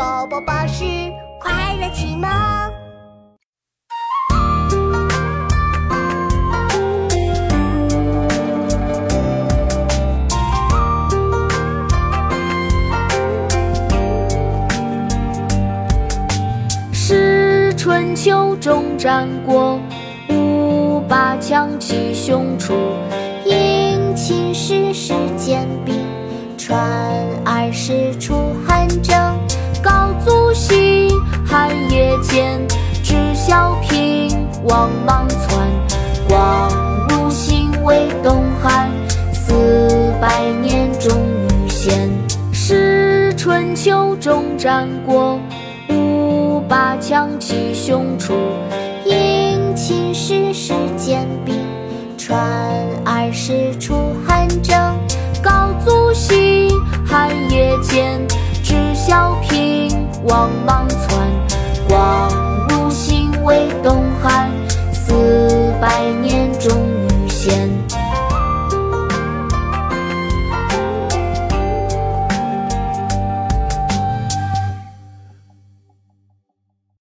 宝宝巴士快乐启蒙。是春秋中战国，五霸强其胸出。因秦时事兼并，传二世出汉征。汉业建，知孝平，王莽篡。光武兴，为东汉，四百年终于现。是春秋中战国，五霸强其胸出。因秦时事兼并，传二世出汉征。高祖兴，汉业建，知孝平，王莽 Bye.